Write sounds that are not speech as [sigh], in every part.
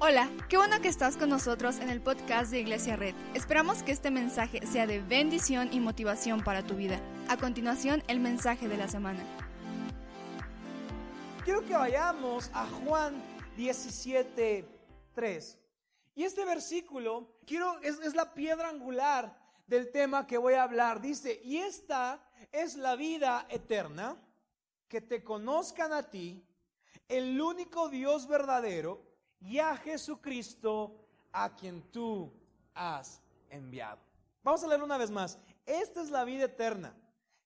Hola, qué bueno que estás con nosotros en el podcast de Iglesia Red. Esperamos que este mensaje sea de bendición y motivación para tu vida. A continuación, el mensaje de la semana. Quiero que vayamos a Juan 17, 3. Y este versículo quiero, es, es la piedra angular del tema que voy a hablar. Dice, y esta es la vida eterna, que te conozcan a ti, el único Dios verdadero, y a Jesucristo, a quien tú has enviado. Vamos a leer una vez más. Esta es la vida eterna,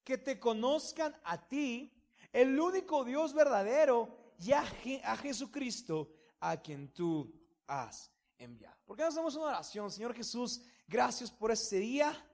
que te conozcan a ti, el único Dios verdadero, y a, a Jesucristo, a quien tú has enviado. ¿Por qué no hacemos una oración? Señor Jesús, gracias por este día.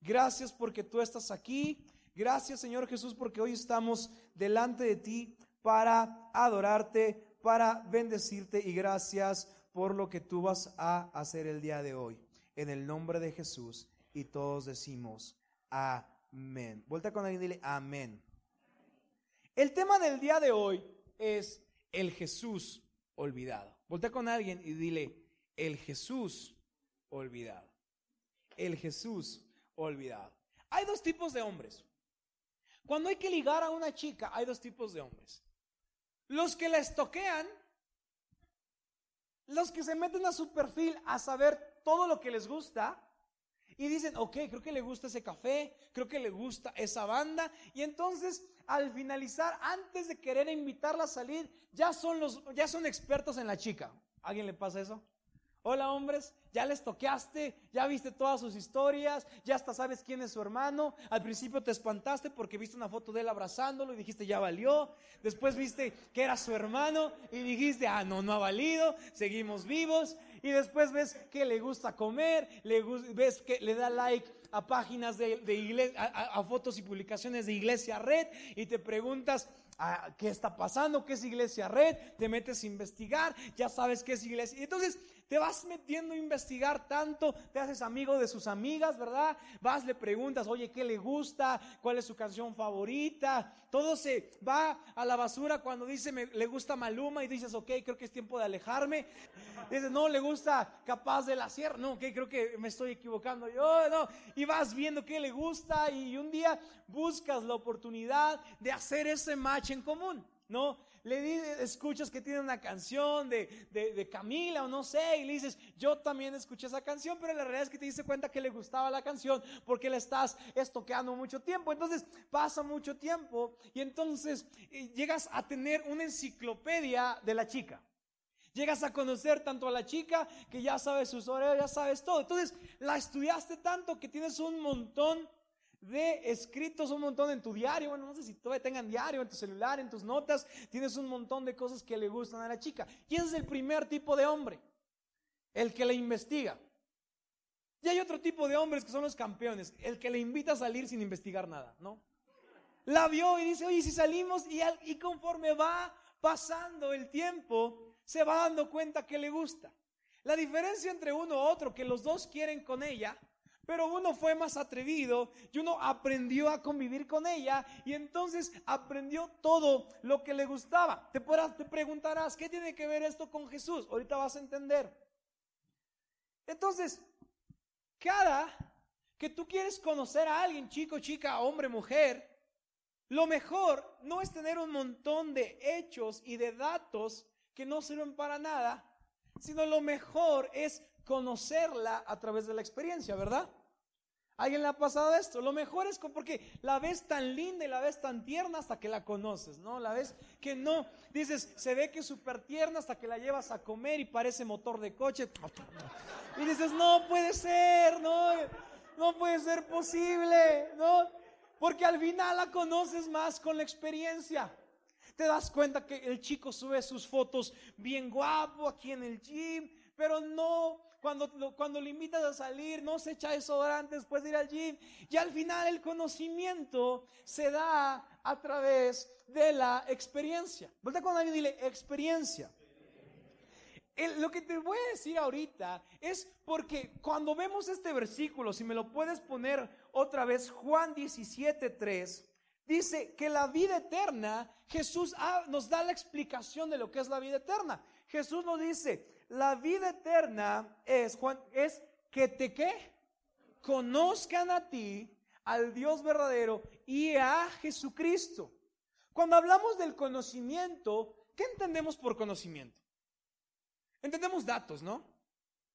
Gracias porque tú estás aquí. Gracias Señor Jesús porque hoy estamos delante de ti para adorarte, para bendecirte y gracias por lo que tú vas a hacer el día de hoy. En el nombre de Jesús y todos decimos amén. Vuelta con alguien y dile amén. El tema del día de hoy es el Jesús olvidado. Voltea con alguien y dile el Jesús olvidado. El Jesús olvidado. Hay dos tipos de hombres. Cuando hay que ligar a una chica, hay dos tipos de hombres. Los que la estoquean, los que se meten a su perfil a saber todo lo que les gusta y dicen, ok, creo que le gusta ese café, creo que le gusta esa banda. Y entonces, al finalizar, antes de querer invitarla a salir, ya son, los, ya son expertos en la chica. ¿A ¿Alguien le pasa eso? Hola hombres, ya les toqueaste, ya viste todas sus historias, ya hasta sabes quién es su hermano. Al principio te espantaste porque viste una foto de él abrazándolo y dijiste ya valió. Después viste que era su hermano y dijiste, ah, no, no ha valido, seguimos vivos. Y después ves que le gusta comer, le, ves que le da like a páginas de, iglesia, a, fotos y publicaciones de Iglesia Red y te preguntas, ah, ¿qué está pasando? ¿Qué es Iglesia Red? Te metes a investigar, ya sabes qué es Iglesia. Entonces te vas metiendo a investigar tanto, te haces amigo de sus amigas, ¿verdad? Vas, le preguntas, oye, ¿qué le gusta? ¿Cuál es su canción favorita? Todo se va a la basura cuando dice, me, le gusta Maluma y dices, ok, creo que es tiempo de alejarme. Dices, no, le gusta Capaz de la Sierra. No, ok, creo que me estoy equivocando yo, no. Y vas viendo qué le gusta y un día buscas la oportunidad de hacer ese match en común, ¿no? Le escuchas que tiene una canción de, de, Camila o no sé, y le dices, yo también escuché esa canción, pero la realidad es que te diste cuenta que le gustaba la canción porque le estás estoqueando mucho tiempo. Entonces pasa mucho tiempo y entonces eh, llegas a tener una enciclopedia de la chica. Llegas a conocer tanto a la chica que ya sabes sus horarios, ya sabes todo. Entonces la estudiaste tanto que tienes un montón de escritos un montón en tu diario. Bueno, no sé si todavía tengan diario en tu celular, en tus notas. Tienes un montón de cosas que le gustan a la chica. Y ese es el primer tipo de hombre, el que le investiga. Y hay otro tipo de hombres que son los campeones, el que le invita a salir sin investigar nada, ¿no? La vio y dice, oye, si salimos y, y conforme va pasando el tiempo, se va dando cuenta que le gusta. La diferencia entre uno u otro, que los dos quieren con ella, pero uno fue más atrevido y uno aprendió a convivir con ella y entonces aprendió todo lo que le gustaba. Te, te preguntarás, ¿qué tiene que ver esto con Jesús? Ahorita vas a entender. Entonces, cada que tú quieres conocer a alguien, chico, chica, hombre, mujer, lo mejor no es tener un montón de hechos y de datos que no sirven para nada, sino lo mejor es conocerla a través de la experiencia, ¿verdad? ¿Alguien le ha pasado esto? Lo mejor es porque la ves tan linda y la ves tan tierna hasta que la conoces, ¿no? La ves que no. Dices, se ve que es súper tierna hasta que la llevas a comer y parece motor de coche. Y dices, no puede ser, no, no puede ser posible, ¿no? Porque al final la conoces más con la experiencia. Te das cuenta que el chico sube sus fotos bien guapo aquí en el gym, pero no cuando, cuando le invitas a salir, no se echa desodorante después de ir al gym. Y al final el conocimiento se da a través de la experiencia. Vuelta con alguien y dile, experiencia. lo que te voy a decir ahorita es porque cuando vemos este versículo, si me lo puedes poner otra vez, Juan 17, 3, dice que la vida eterna, Jesús nos da la explicación de lo que es la vida eterna. Jesús nos dice, la vida eterna es, Juan, es que te qué? Conozcan a ti, al Dios verdadero y a Jesucristo. Cuando hablamos del conocimiento, ¿qué entendemos por conocimiento? Entendemos datos, ¿no?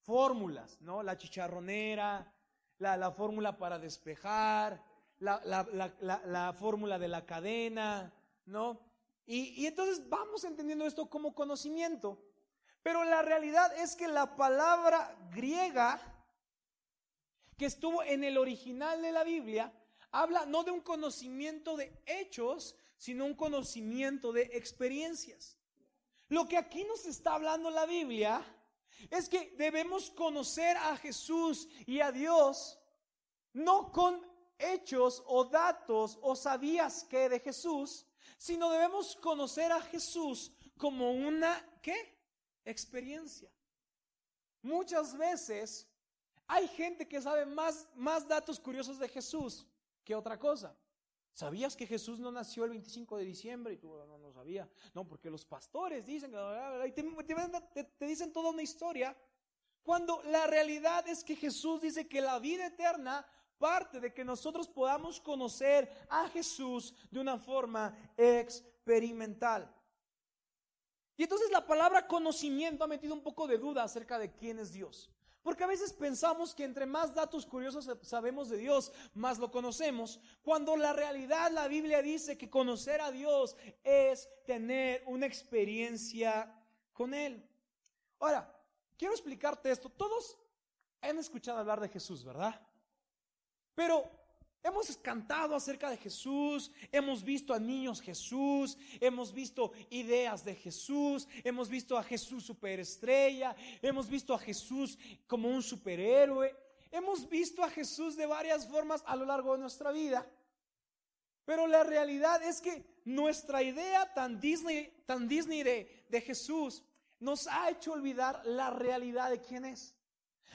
Fórmulas, ¿no? La chicharronera, la, fórmula para despejar, la, fórmula de la cadena, ¿no? Y, y entonces vamos entendiendo esto como conocimiento. Pero la realidad es que la palabra griega que estuvo en el original de la Biblia habla no de un conocimiento de hechos, sino un conocimiento de experiencias. Lo que aquí nos está hablando la Biblia es que debemos conocer a Jesús y a Dios no con hechos o datos o sabías que de Jesús, sino debemos conocer a Jesús como una ¿qué? experiencia. Muchas veces hay gente que sabe más, más datos curiosos de Jesús que otra cosa. ¿Sabías que Jesús no nació el 25 de diciembre? Y tú no, no sabía. No, porque los pastores dicen, te, te dicen toda una historia. Cuando la realidad es que Jesús dice que la vida eterna parte de que nosotros podamos conocer a Jesús de una forma experimental. Y entonces la palabra conocimiento ha metido un poco de duda acerca de quién es Dios. Porque a veces pensamos que entre más datos curiosos sabemos de Dios, más lo conocemos, cuando la realidad la Biblia dice que conocer a Dios es tener una experiencia con Él. Ahora, quiero explicarte esto. Todos han escuchado hablar de Jesús, ¿verdad? Pero Hemos cantado acerca de Jesús, hemos visto a niños Jesús, hemos visto ideas de Jesús, hemos visto a Jesús superestrella, hemos visto a Jesús como un superhéroe, hemos visto a Jesús de varias formas a lo largo de nuestra vida. Pero la realidad es que nuestra idea tan Disney, tan Disney de, de Jesús nos ha hecho olvidar la realidad de quién es.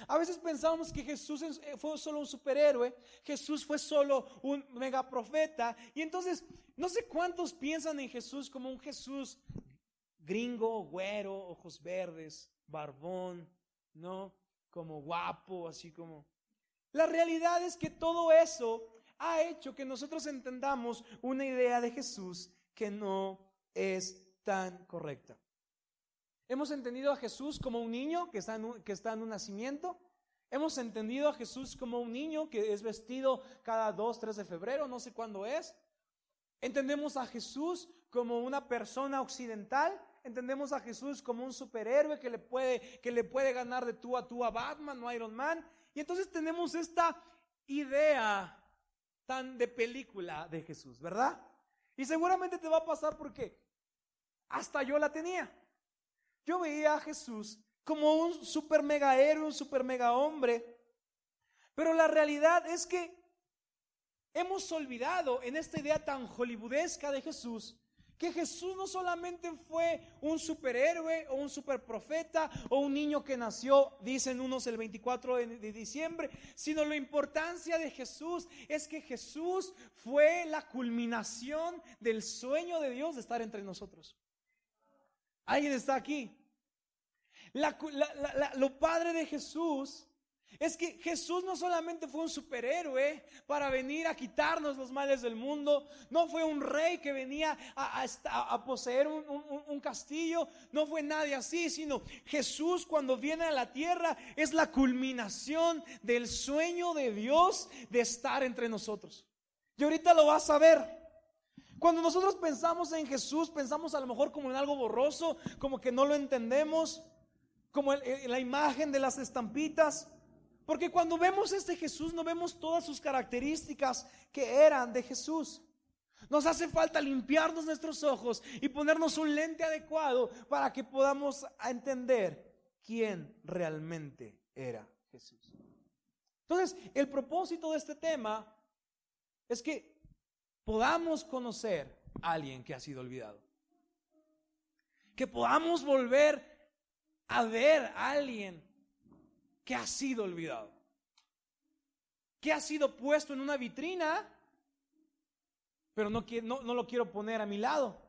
A veces pensamos que Jesús eh, fue solo un superhéroe, Jesús fue solo un megaprofeta, y entonces no sé cuántos piensan en Jesús como un Jesús gringo, güero, ojos verdes, barbón, ¿no? Como guapo, así como... La realidad es que todo eso ha hecho que nosotros entendamos una idea de Jesús que no es tan correcta. Hemos entendido a Jesús como un niño que está, en un, que está en un nacimiento. Hemos entendido a Jesús como un niño que es vestido cada 2, 3 de febrero, no sé cuándo es. Entendemos a Jesús como una persona occidental. Entendemos a Jesús como un superhéroe que le puede, que le puede ganar de tú a tú a Batman o Iron Man. Y entonces tenemos esta idea tan de película de Jesús, ¿verdad? Y seguramente te va a pasar porque hasta yo la tenía. Yo veía a Jesús como un super mega héroe, un super mega hombre. Pero la realidad es que hemos olvidado en esta idea tan hollywoodesca de Jesús que Jesús no solamente fue un superhéroe o un superprofeta o un niño que nació, dicen unos el 24 de, diciembre, sino la importancia de Jesús es que Jesús fue la culminación del sueño de Dios de estar entre nosotros. ¿Alguien está aquí? lo padre de Jesús es que Jesús no solamente fue un superhéroe para venir a quitarnos los males del mundo, no fue un rey que venía a, poseer un, castillo, no fue nadie así, sino Jesús cuando viene a la tierra es la culminación del sueño de Dios de estar entre nosotros. Y ahorita lo vas a ver. Cuando nosotros pensamos en Jesús, pensamos a lo mejor como en algo borroso, como que no lo entendemos, como la imagen de las estampitas. Porque cuando vemos este Jesús no vemos todas sus características que eran de Jesús. Nos hace falta limpiarnos nuestros ojos y ponernos un lente adecuado para que podamos entender quién realmente era Jesús. Entonces, el propósito de este tema es que podamos conocer a alguien que ha sido olvidado. Que podamos volver a ver a alguien que ha sido olvidado. Que ha sido puesto en una vitrina, pero no, no, no lo quiero poner a mi lado.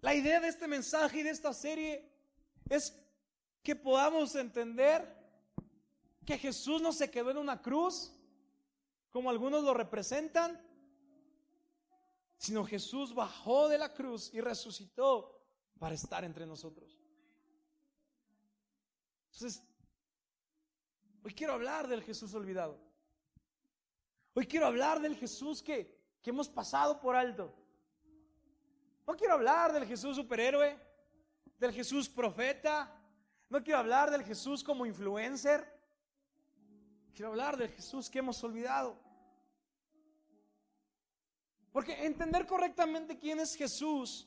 La idea de este mensaje y de esta serie es que podamos entender que Jesús no se quedó en una cruz, como algunos lo representan, sino Jesús bajó de la cruz y resucitó para estar entre nosotros. Entonces, hoy quiero hablar del Jesús olvidado. Hoy quiero hablar del Jesús que, que hemos pasado por alto. No quiero hablar del Jesús superhéroe, del Jesús profeta. No quiero hablar del Jesús como influencer. Quiero hablar del Jesús que hemos olvidado. Porque entender correctamente quién es Jesús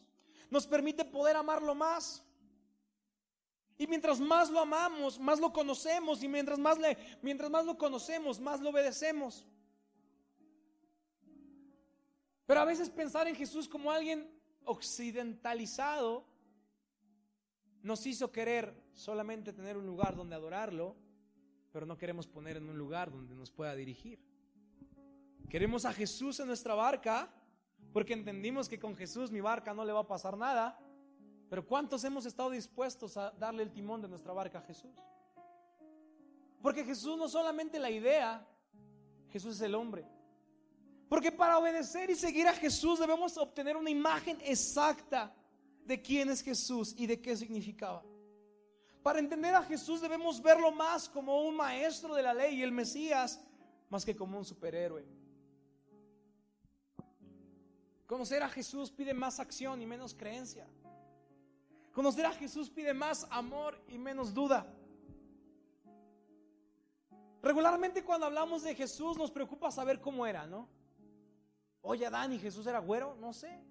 nos permite poder amarlo más. Y mientras más lo amamos, más lo conocemos. Y mientras más, le, mientras más lo conocemos, más lo obedecemos. Pero a veces pensar en Jesús como alguien occidentalizado nos hizo querer solamente tener un lugar donde adorarlo, pero no queremos poner en un lugar donde nos pueda dirigir. Queremos a Jesús en nuestra barca porque entendimos que con Jesús mi barca no le va a pasar nada. Pero ¿cuántos hemos estado dispuestos a darle el timón de nuestra barca a Jesús? Porque Jesús no solamente la idea, Jesús es el hombre. Porque para obedecer y seguir a Jesús debemos obtener una imagen exacta de quién es Jesús y de qué significaba. Para entender a Jesús debemos verlo más como un maestro de la ley y el Mesías, más que como un superhéroe. Conocer a Jesús pide más acción y menos creencia. Conocer a Jesús pide más amor y menos duda. Regularmente cuando hablamos de Jesús nos preocupa saber cómo era, ¿no? Oye, Adán y Jesús era güero, no sé.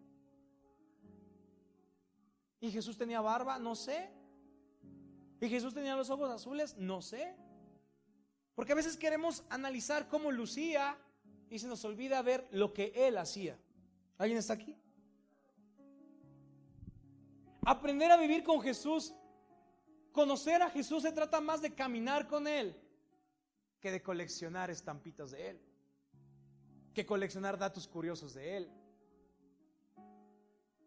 Y Jesús tenía barba, no sé. Y Jesús tenía los ojos azules, no sé. Porque a veces queremos analizar cómo lucía y se nos olvida ver lo que él hacía. ¿Alguien está aquí? Aprender a vivir con Jesús, conocer a Jesús se trata más de caminar con Él que de coleccionar estampitas de Él, que coleccionar datos curiosos de Él.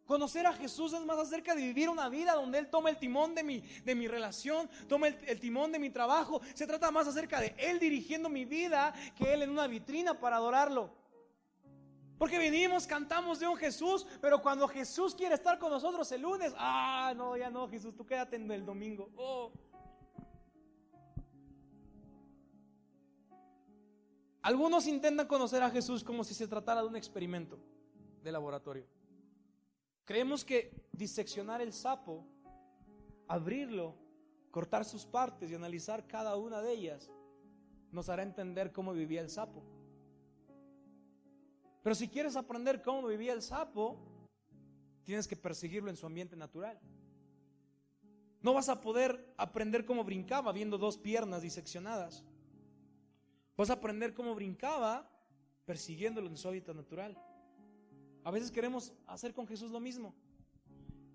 Conocer a Jesús es más acerca de vivir una vida donde Él toma el timón de mi, de mi relación, toma el, el, timón de mi trabajo. Se trata más acerca de Él dirigiendo mi vida que Él en una vitrina para adorarlo. Porque venimos, cantamos de un Jesús, pero cuando Jesús quiere estar con nosotros el lunes, ah, no, ya no, Jesús, tú quédate en el domingo. Oh. Algunos intentan conocer a Jesús como si se tratara de un experimento de laboratorio. Creemos que diseccionar el sapo, abrirlo, cortar sus partes y analizar cada una de ellas, nos hará entender cómo vivía el sapo. Pero si quieres aprender cómo vivía el sapo, tienes que perseguirlo en su ambiente natural. No vas a poder aprender cómo brincaba viendo dos piernas diseccionadas. Vas a aprender cómo brincaba persiguiéndolo en su hábitat natural. A veces queremos hacer con Jesús lo mismo.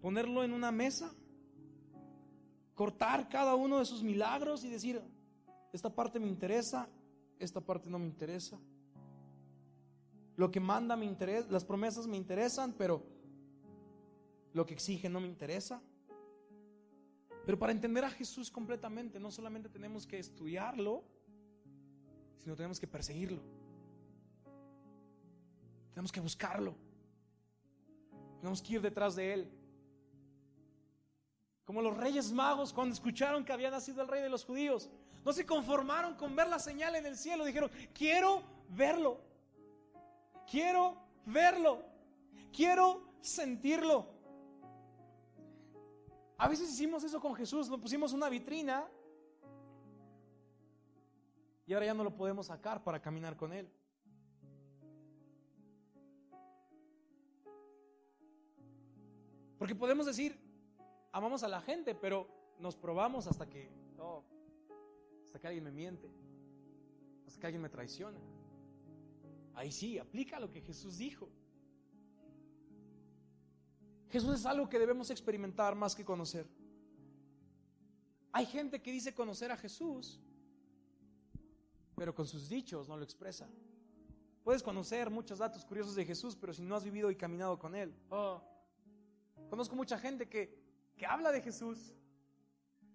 Ponerlo en una mesa, cortar cada uno de sus milagros y decir, esta parte me interesa, esta parte no me interesa. Lo que manda me interesa, las promesas me interesan, pero lo que exige no me interesa. Pero para entender a Jesús completamente, no solamente tenemos que estudiarlo, sino tenemos que perseguirlo. Tenemos que buscarlo. Tenemos que ir detrás de él. Como los reyes magos cuando escucharon que había nacido el rey de los judíos, no se conformaron con ver la señal en el cielo, dijeron, quiero verlo. Quiero verlo. Quiero sentirlo. A veces hicimos eso con Jesús, nos pusimos una vitrina y ahora ya no lo podemos sacar para caminar con Él. Porque podemos decir, amamos a la gente, pero nos probamos hasta que, hasta que alguien me miente, hasta que alguien me traiciona. Ahí sí, aplica lo que Jesús dijo. Jesús es algo que debemos experimentar más que conocer. Hay gente que dice conocer a Jesús, pero con sus dichos no lo expresa. Puedes conocer muchos datos curiosos de Jesús, pero si no has vivido y caminado con Él. Oh. Conozco mucha gente que, que habla de Jesús,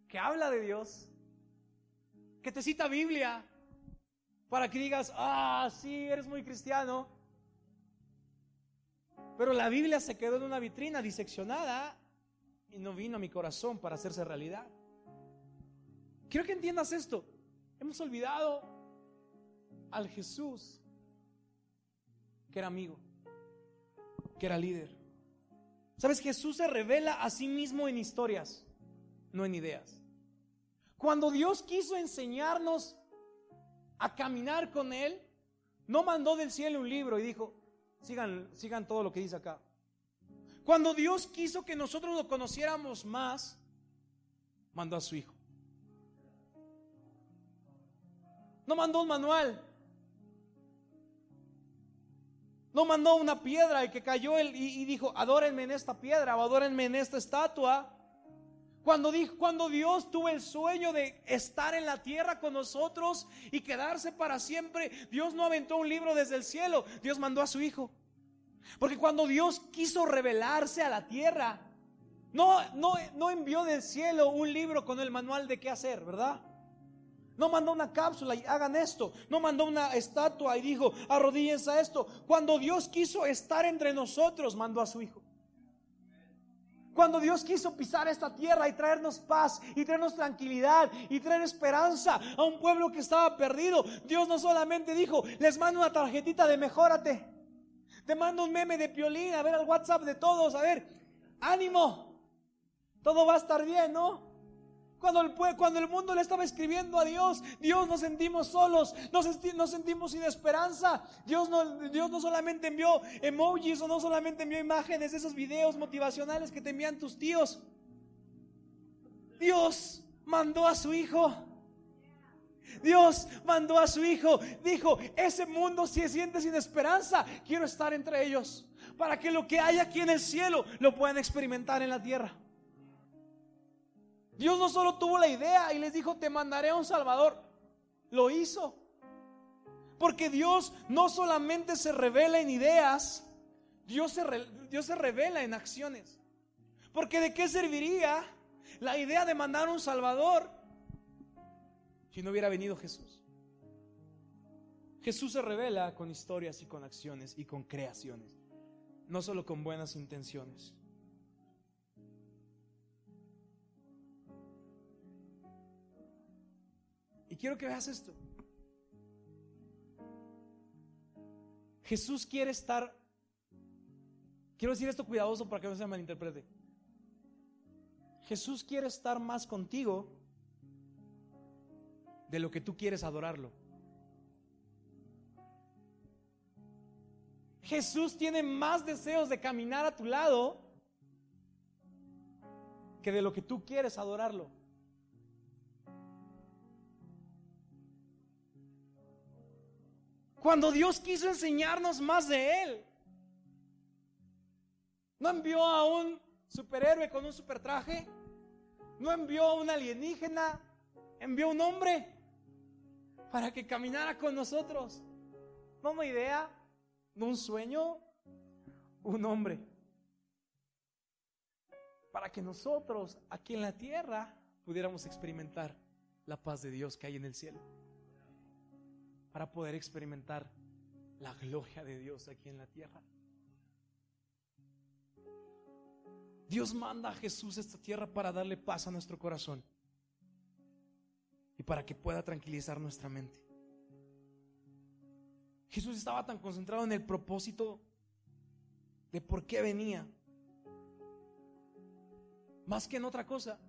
que habla de Dios, que te cita Biblia, para que digas, ah, sí, eres muy cristiano. Pero la Biblia se quedó en una vitrina diseccionada y no vino a mi corazón para hacerse realidad. Quiero que entiendas esto. Hemos olvidado al Jesús que era amigo, que era líder. Sabes, Jesús se revela a sí mismo en historias, no en ideas. Cuando Dios quiso enseñarnos a caminar con Él, no mandó del cielo un libro y dijo, sigan, sigan todo lo que dice acá. Cuando Dios quiso que nosotros lo conociéramos más, mandó a su Hijo. No mandó un manual. No mandó una piedra y que cayó él y, dijo, adórenme en esta piedra o adórenme en esta estatua. Cuando, dijo, cuando Dios tuvo el sueño de estar en la tierra con nosotros y quedarse para siempre, Dios no aventó un libro desde el cielo, Dios mandó a su Hijo. Porque cuando Dios quiso revelarse a la tierra, no, no, no envió del cielo un libro con el manual de qué hacer, ¿verdad? No mandó una cápsula y hagan esto. No mandó una estatua y dijo, arrodíllense a esto. Cuando Dios quiso estar entre nosotros, mandó a su Hijo. Cuando Dios quiso pisar esta tierra y traernos paz y traernos tranquilidad y traer esperanza a un pueblo que estaba perdido, Dios no solamente dijo, les mando una tarjetita de mejórate. Te mando un meme de piolín, a ver el WhatsApp de todos, a ver, ánimo. Todo va a estar bien, ¿no? Cuando el, cuando el mundo le estaba escribiendo a Dios, Dios nos sentimos solos, nos, sentimos sin esperanza. Dios no, Dios no solamente envió emojis o no solamente envió imágenes de esos videos motivacionales que te envían tus tíos. Dios mandó a su hijo. Dios mandó a su hijo. Dijo, ese mundo se siente sin esperanza. Quiero estar entre ellos. Para que lo que hay aquí en el cielo lo puedan experimentar en la tierra. Dios no solo tuvo la idea y les dijo, te mandaré a un Salvador. Lo hizo. Porque Dios no solamente se revela en ideas, Dios se, Dios se revela en acciones. Porque de qué serviría la idea de mandar un Salvador si no hubiera venido Jesús? Jesús se revela con historias y con acciones y con creaciones, no solo con buenas intenciones. Y quiero que veas esto. Jesús quiere estar, quiero decir esto cuidadoso para que no se malinterprete. Jesús quiere estar más contigo de lo que tú quieres adorarlo. Jesús tiene más deseos de caminar a tu lado que de lo que tú quieres adorarlo. Cuando Dios quiso enseñarnos más de Él. No envió a un superhéroe con un supertraje. No envió a un alienígena. Envió a un hombre para que caminara con nosotros. No una idea, no un sueño, un hombre. Para que nosotros aquí en la tierra pudiéramos experimentar la paz de Dios que hay en el cielo para poder experimentar la gloria de Dios aquí en la tierra. Dios manda a Jesús a esta tierra para darle paz a nuestro corazón y para que pueda tranquilizar nuestra mente. Jesús estaba tan concentrado en el propósito de por qué venía, más que en otra cosa.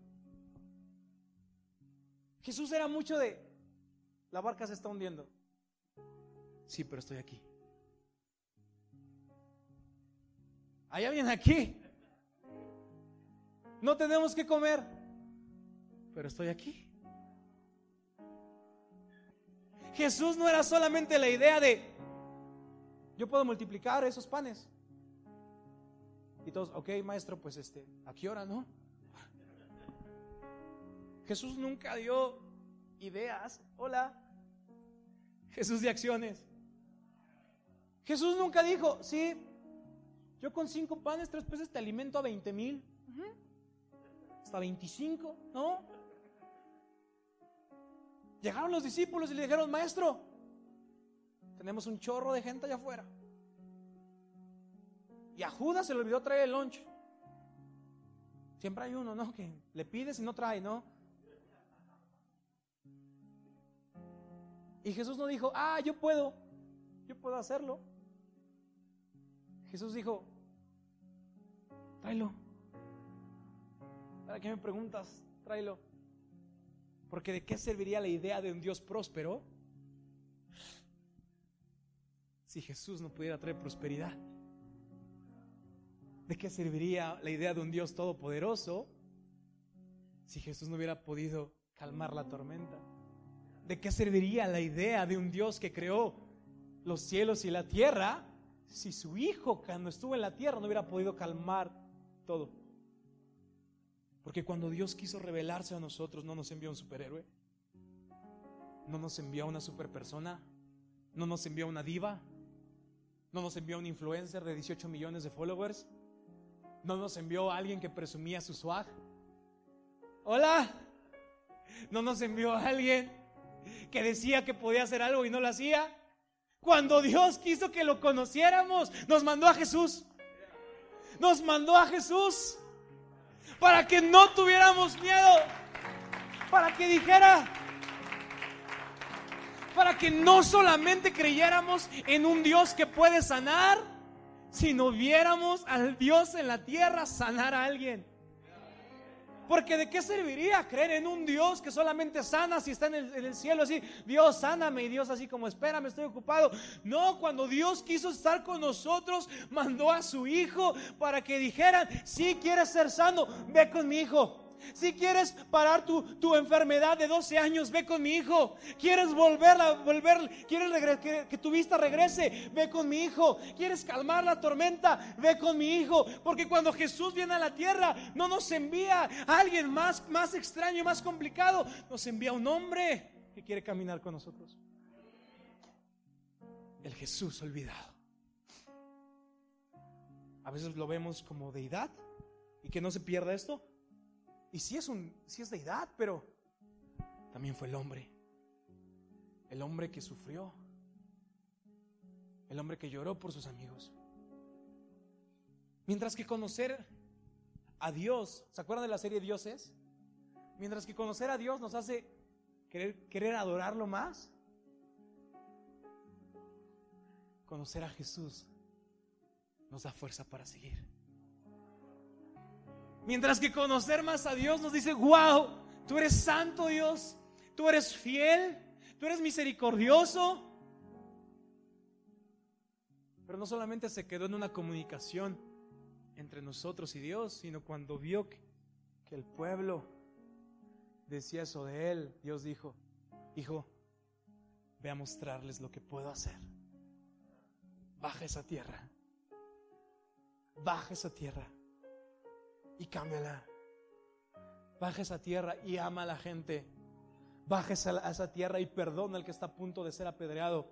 Jesús era mucho de, la barca se está hundiendo. Sí, pero estoy aquí. ¿Hay alguien aquí? No tenemos que comer, pero estoy aquí. Jesús no era solamente la idea de, yo puedo multiplicar esos panes. Y todos, ok, maestro, pues este, ¿a qué hora no? Jesús nunca dio ideas. Hola. Jesús de acciones. Jesús nunca dijo, sí, yo con cinco panes, tres peces te alimento a veinte mil. Hasta veinticinco, ¿no? Llegaron los discípulos y le dijeron, maestro, tenemos un chorro de gente allá afuera. Y a Judas se le olvidó traer el lunch. Siempre hay uno, ¿no? Que le pides y no trae, ¿no? Y Jesús no dijo, ah, yo puedo, yo puedo hacerlo. Jesús dijo, tráelo. ¿Para qué me preguntas? Tráelo. Porque ¿de qué serviría la idea de un Dios próspero si Jesús no pudiera traer prosperidad? ¿De qué serviría la idea de un Dios todopoderoso si Jesús no hubiera podido calmar la tormenta? ¿De qué serviría la idea de un Dios que creó los cielos y la tierra si su Hijo cuando estuvo en la tierra no hubiera podido calmar todo? Porque cuando Dios quiso revelarse a nosotros no nos envió un superhéroe, no nos envió una superpersona, no nos envió una diva, no nos envió un influencer de 18 millones de followers, no nos envió a alguien que presumía su swag. Hola. No nos envió a alguien que decía que podía hacer algo y no lo hacía. Cuando Dios quiso que lo conociéramos, nos mandó a Jesús. Nos mandó a Jesús para que no tuviéramos miedo. Para que dijera, para que no solamente creyéramos en un Dios que puede sanar, si no viéramos al Dios en la tierra sanar a alguien. Porque de qué serviría creer en un Dios que solamente sana si está en el, cielo así, Dios sáname y Dios así como espera, me estoy ocupado. No, cuando Dios quiso estar con nosotros, mandó a su hijo para que dijeran, si quieres ser sano, ve con mi hijo. Si quieres parar tu, enfermedad de 12 años, ve con mi hijo. Quieres volver a volver, quieres que, que, tu vista regrese, ve con mi hijo. Quieres calmar la tormenta, ve con mi hijo. Porque cuando Jesús viene a la tierra, no nos envía a alguien más, más extraño, más complicado. Nos envía un hombre que quiere caminar con nosotros. El Jesús olvidado. A veces lo vemos como deidad y que no se pierda esto. Y si es, un, si es deidad, pero también fue el hombre. El hombre que sufrió. El hombre que lloró por sus amigos. Mientras que conocer a Dios, ¿se acuerdan de la serie Dioses? Mientras que conocer a Dios nos hace querer adorarlo más. Conocer a Jesús nos da fuerza para seguir. Mientras que conocer más a Dios nos dice, wow, tú eres santo Dios, tú eres fiel, tú eres misericordioso. Pero no solamente se quedó en una comunicación entre nosotros y Dios, sino cuando vio que, el pueblo decía eso de él, Dios dijo, hijo, ve a mostrarles lo que puedo hacer. Baja esa tierra. Baja esa tierra y cámbiala. Baja esa tierra y ama a la gente. Baja a esa tierra y perdona al que está a punto de ser apedreado.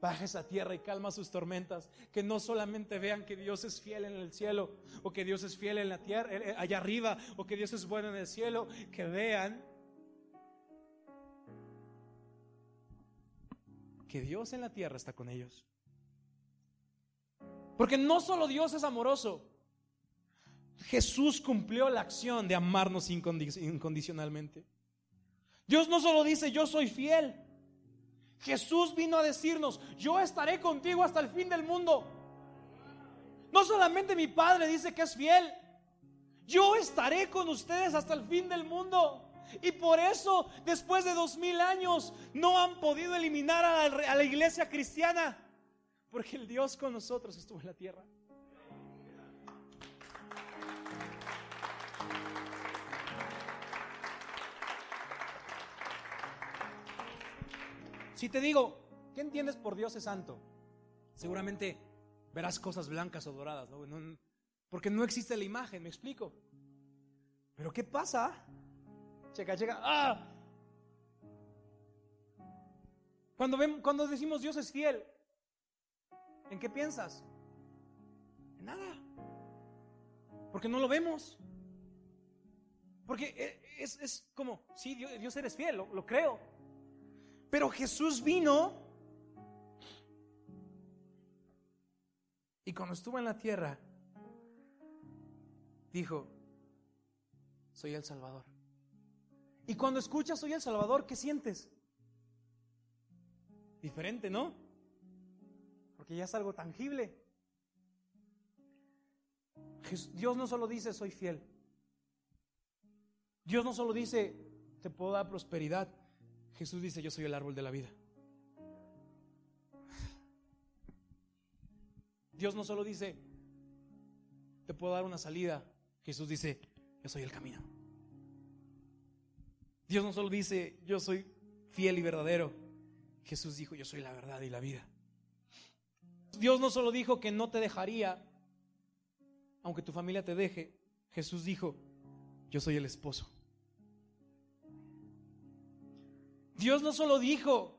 Baja esa tierra y calma sus tormentas. Que no solamente vean que Dios es fiel en el cielo, o que Dios es fiel en la tierra, eh, allá arriba, o que Dios es bueno en el cielo. Que vean que Dios en la tierra está con ellos. Porque no solo Dios es amoroso, Jesús cumplió la acción de amarnos incondicionalmente. Dios no solo dice, yo soy fiel. Jesús vino a decirnos, yo estaré contigo hasta el fin del mundo. No solamente mi Padre dice que es fiel, yo estaré con ustedes hasta el fin del mundo. Y por eso, después de dos mil años, no han podido eliminar a la, a la iglesia cristiana, porque el Dios con nosotros estuvo en la tierra. Si te digo, ¿qué entiendes por Dios es santo? Seguramente verás cosas blancas o doradas, ¿no? porque no existe la imagen, me explico. Pero ¿qué pasa? Checa, checa. ¡Ah! Cuando, cuando decimos Dios es fiel, ¿en qué piensas? En nada. Porque no lo vemos. Porque e, es, como, sí, Dios, eres fiel, lo creo. Pero Jesús vino y cuando estuvo en la tierra, dijo, soy el Salvador. Y cuando escuchas soy el Salvador, ¿qué sientes? Diferente, ¿no? Porque ya es algo tangible. Dios no solo dice soy fiel. Dios no solo dice te puedo dar prosperidad. Jesús dice yo soy el árbol de la vida. Dios no solo dice te puedo dar una salida. Jesús dice yo soy el camino. Dios no solo dice yo soy fiel y verdadero. Jesús dijo yo soy la verdad y la vida. Dios no solo dijo que no te dejaría, aunque tu familia te deje, Jesús dijo, yo soy el esposo. Dios no solo dijo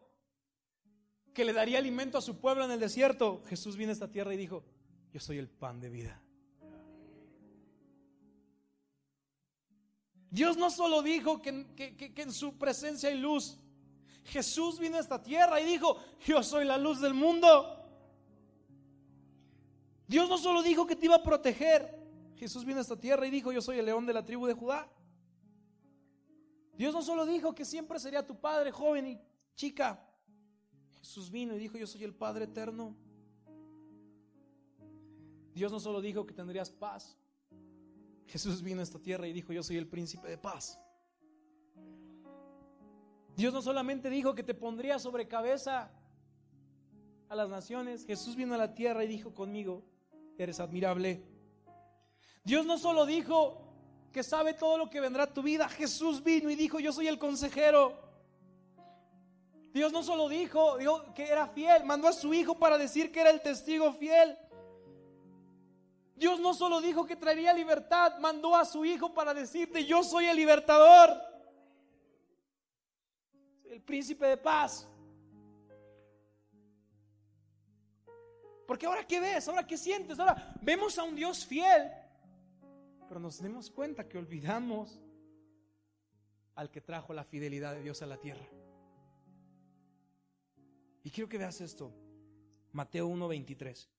que le daría alimento a su pueblo en el desierto, Jesús vino a esta tierra y dijo, yo soy el pan de vida. Dios no solo dijo que, en su presencia hay luz, Jesús vino a esta tierra y dijo, yo soy la luz del mundo. Dios no solo dijo que te iba a proteger, Jesús vino a esta tierra y dijo, yo soy el león de la tribu de Judá. Dios no solo dijo que siempre sería tu padre, joven y chica. Jesús vino y dijo, yo soy el Padre eterno. Dios no solo dijo que tendrías paz. Jesús vino a esta tierra y dijo, yo soy el príncipe de paz. Dios no solamente dijo que te pondría sobre cabeza a las naciones. Jesús vino a la tierra y dijo conmigo, eres admirable. Dios no solo dijo que sabe todo lo que vendrá a tu vida, Jesús vino y dijo, yo soy el consejero. Dios no solo dijo, que era fiel, mandó a su hijo para decir que era el testigo fiel. Dios no solo dijo que traería libertad, mandó a su hijo para decirte, yo soy el libertador, el príncipe de paz. Porque ahora qué ves, ahora qué sientes, ahora vemos a un Dios fiel, pero nos damos cuenta que olvidamos al que trajo la fidelidad de Dios a la tierra. Y quiero que veas esto, Mateo 1:23.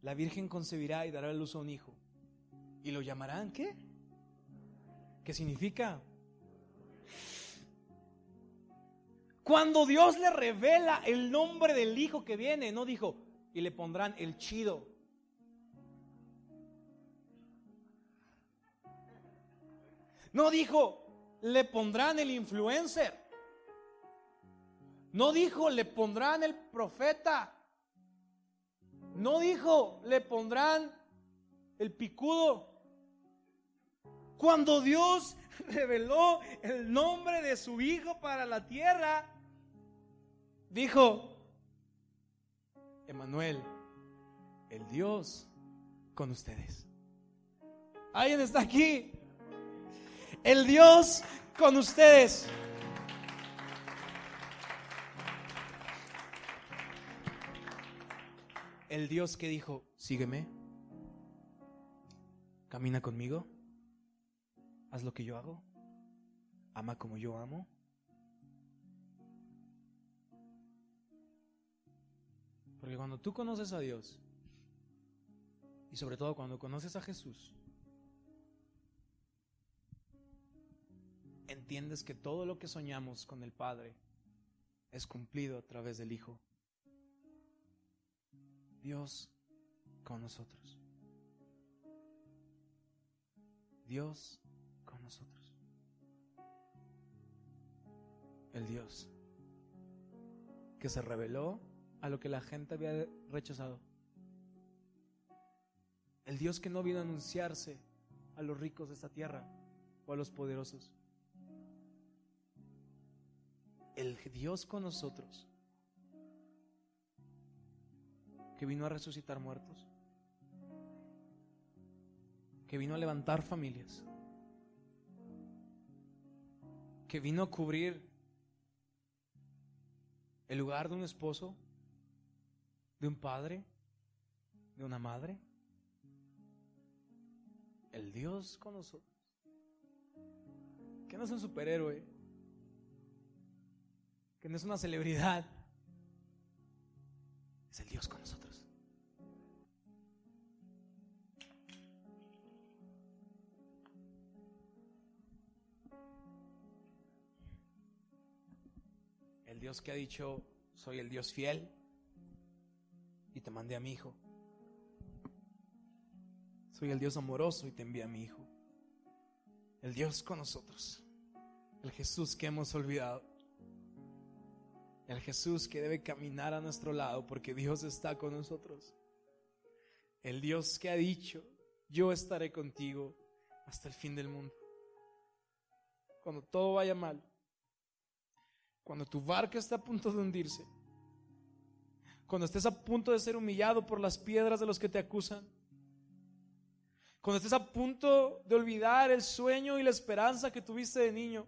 la Virgen concebirá y dará a luz a un hijo. ¿Y lo llamarán qué? ¿Qué significa? Cuando Dios le revela el nombre del hijo que viene, no dijo, y le pondrán el chido. No dijo, le pondrán el influencer. No dijo, le pondrán el profeta. No dijo, le pondrán el picudo. Cuando Dios [laughs] reveló el nombre de su Hijo para la tierra, dijo, Emanuel, el Dios con ustedes. ¿Alguien está aquí? El Dios con ustedes. el Dios que dijo, sígueme, camina conmigo, haz lo que yo hago, ama como yo amo. Porque cuando tú conoces a Dios, y sobre todo cuando conoces a Jesús, entiendes que todo lo que soñamos con el Padre es cumplido a través del Hijo. Dios con nosotros. Dios El Dios que se reveló a lo que la gente había rechazado. El Dios que no vino a anunciarse a los ricos de esta tierra o a los poderosos. El Dios con nosotros que vino a resucitar muertos, que vino a levantar familias, que vino a cubrir el lugar de un esposo de un padre, de una madre. El Dios con nosotros. Que no es un superhéroe, que no es una celebridad, es el Dios con nosotros. Dios que ha dicho, soy el Dios fiel y te mandé a mi hijo. Soy el Dios amoroso y te envié a mi hijo. El Dios con nosotros. El Jesús que hemos olvidado. El Jesús que debe caminar a nuestro lado porque Dios está con nosotros. El Dios que ha dicho, yo estaré contigo hasta el fin del mundo. Cuando todo vaya mal, cuando tu barca está a punto de hundirse, cuando estés a punto de ser humillado por las piedras de los que te acusan, cuando estés a punto de olvidar el sueño y la esperanza que tuviste de niño,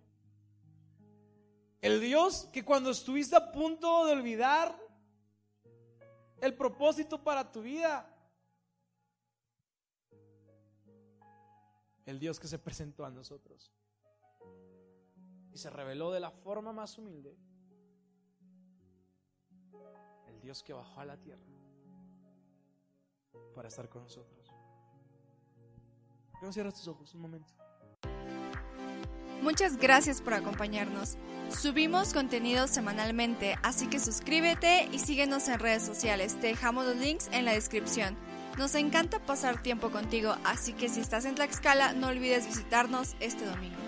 el Dios que cuando estuviste a punto de olvidar el propósito para tu vida, el Dios que se presentó a nosotros y se reveló de la forma más humilde, el Dios que bajó a la tierra para estar con nosotros. ¿Por no cierras tus ojos un momento? Muchas gracias por acompañarnos. Subimos contenido semanalmente, así que suscríbete y síguenos en redes sociales. Te dejamos los links en la descripción. Nos encanta pasar tiempo contigo, así que si estás en Tlaxcala no olvides visitarnos este domingo.